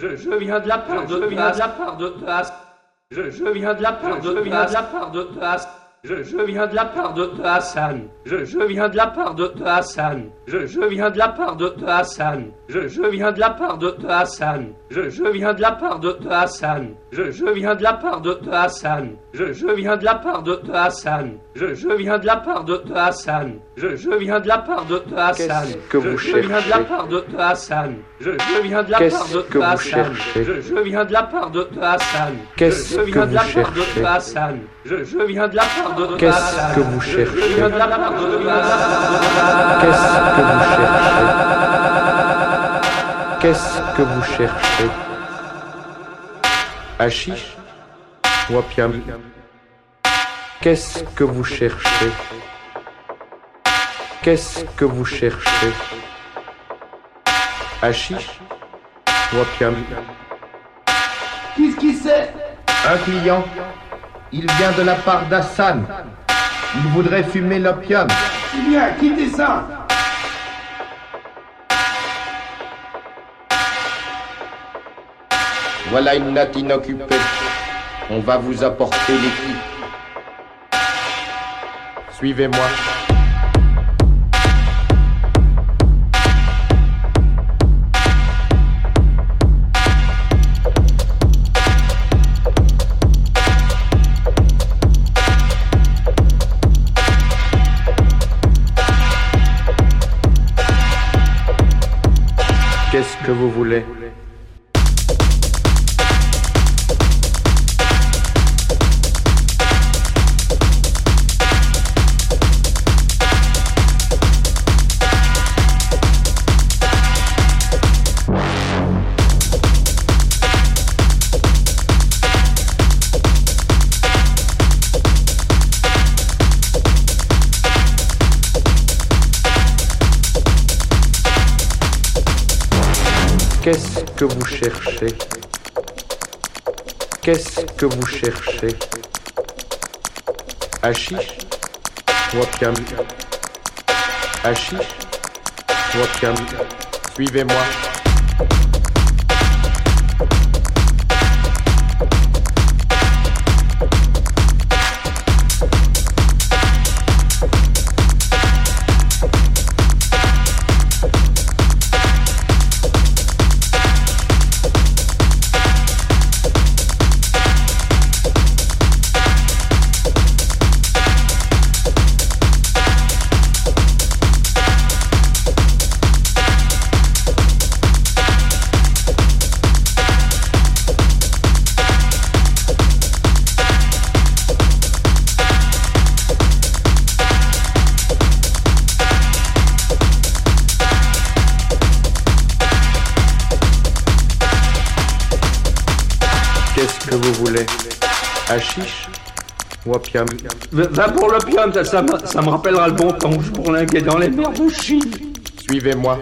Je, je viens de la part de, je viens de la part de, de je, je viens de la part de, de la part de, de je, je, viens de la part de, de Hassan. Je, je, viens de la part de, de Hassan. Je, je, viens de la part de, de Hassan. Je, je viens de la part de, de Hassan. Je, je viens de la part de, de Hassan. Je, je viens de la part de, de Hassan. Je, je viens de la part de, de Hassan. Je, je viens de la part de, de Hassan. Je, je viens de la part de, de Hassan. Que vous je, viens de la part de, de Hassan. Je, je viens de la part de, de Hassan. Je, je viens de la part de, de Hassan. Je, je viens de la part de, de Hassan. Je, je viens de la part de, Qu'est-ce que vous Je cherchez viens de la part de, de Hassan. Qu'est-ce que vous cherchez Qu'est-ce que vous cherchez Hachiche Wapiam Qu'est-ce que vous cherchez Qu'est-ce que vous cherchez Hachiche Wapiam Qu'est-ce qui c'est? Un client. Il vient de la part d'Hassan. Il voudrait fumer l'opium. Eh bien, quittez ça Voilà une natte inoccupée. On va vous apporter l'équipe. Suivez-moi. Que vous voulez que vous cherchez. Hachiche Wapiam Hachiche Wapiam Suivez-moi. Va pour l'opium, ça, ça, me- rappellera le bon temps où je bourlinguais dans les mers de Chine. Suivez-moi.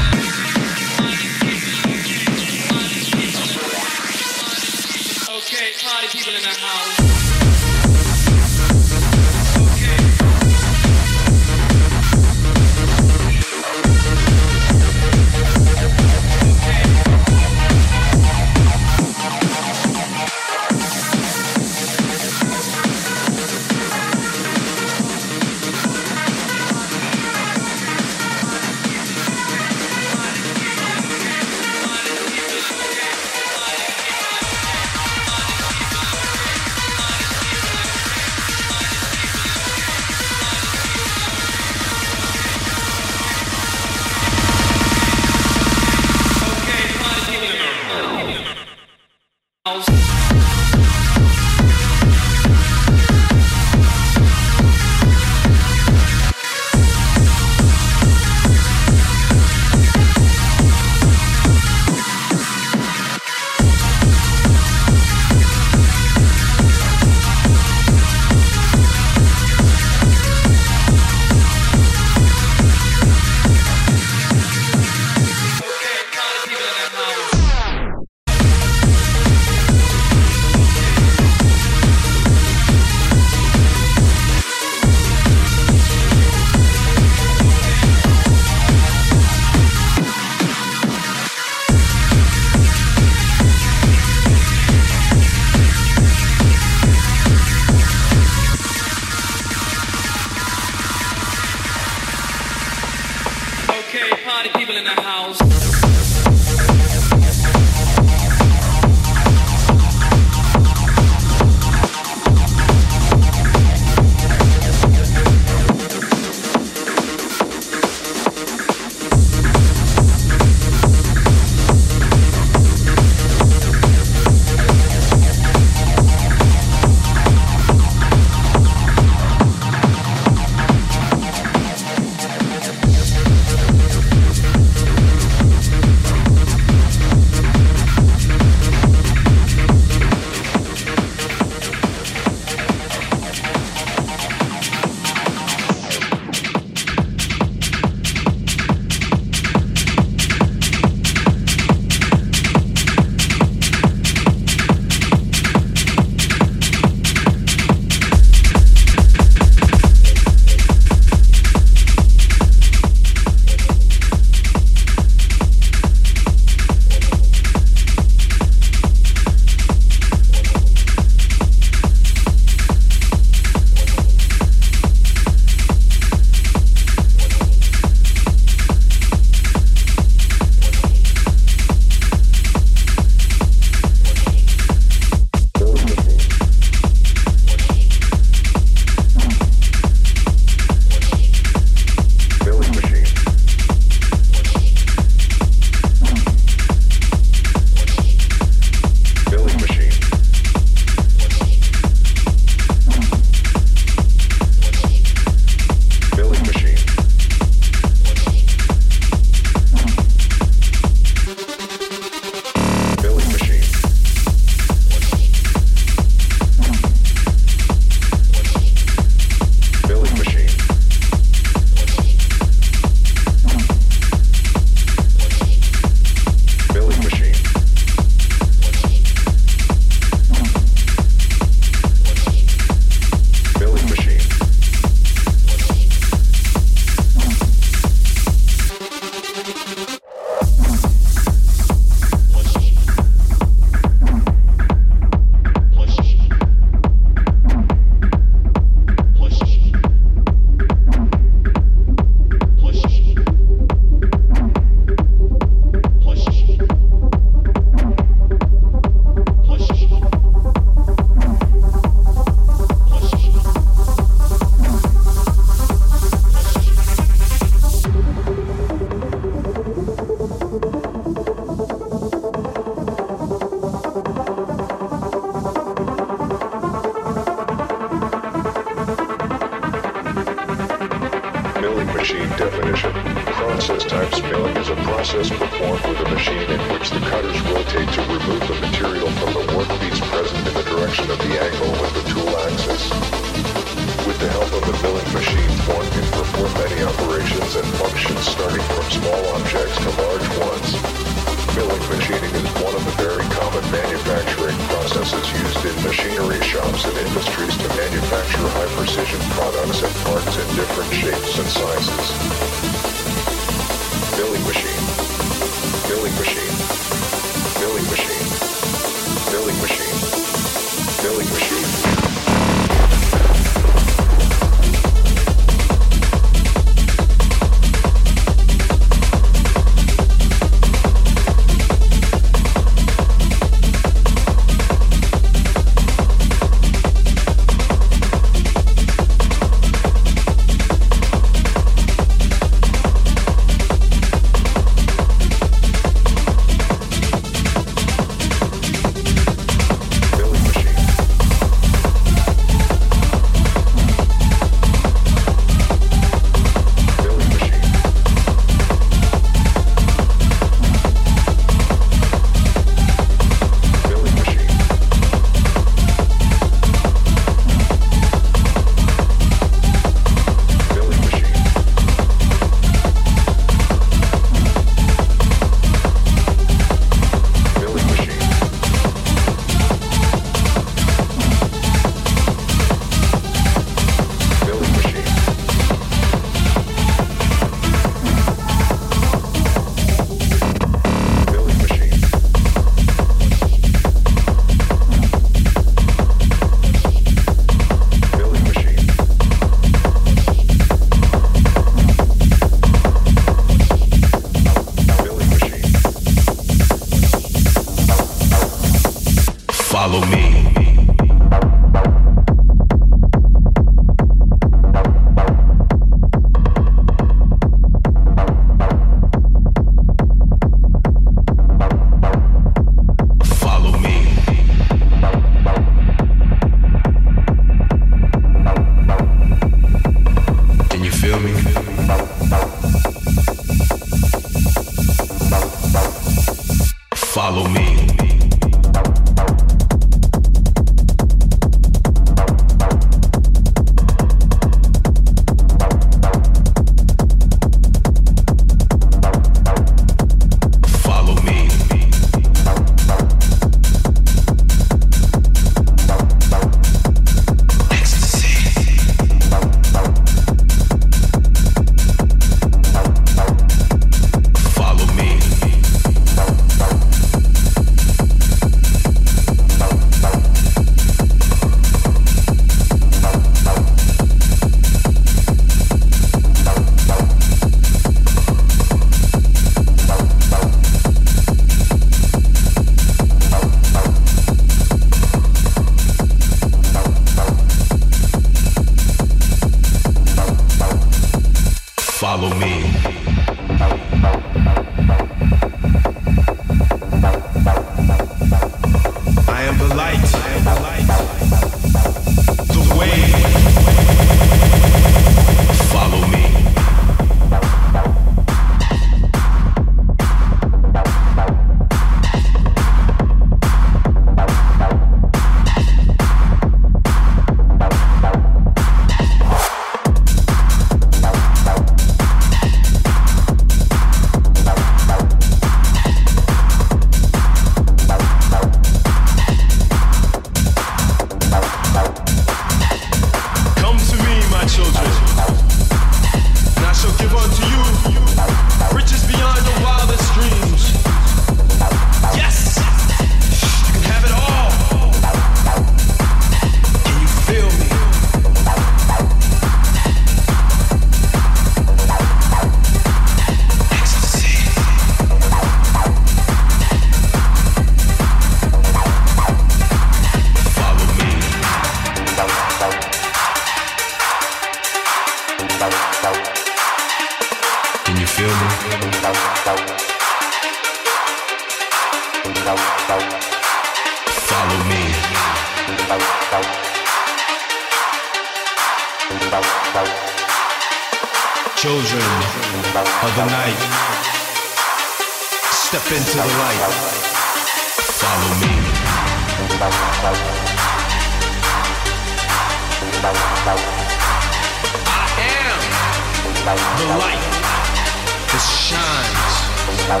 Follow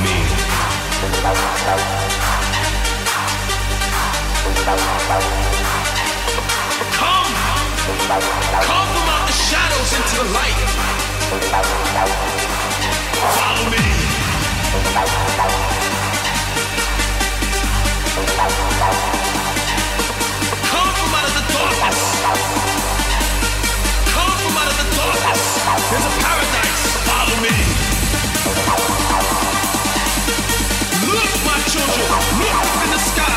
me. Come! Come from out the shadows into the light. Follow me. Come from out of the darkness. Come from out of the darkness. There's a paradise. Follow me. Look, my children. Look in the sky.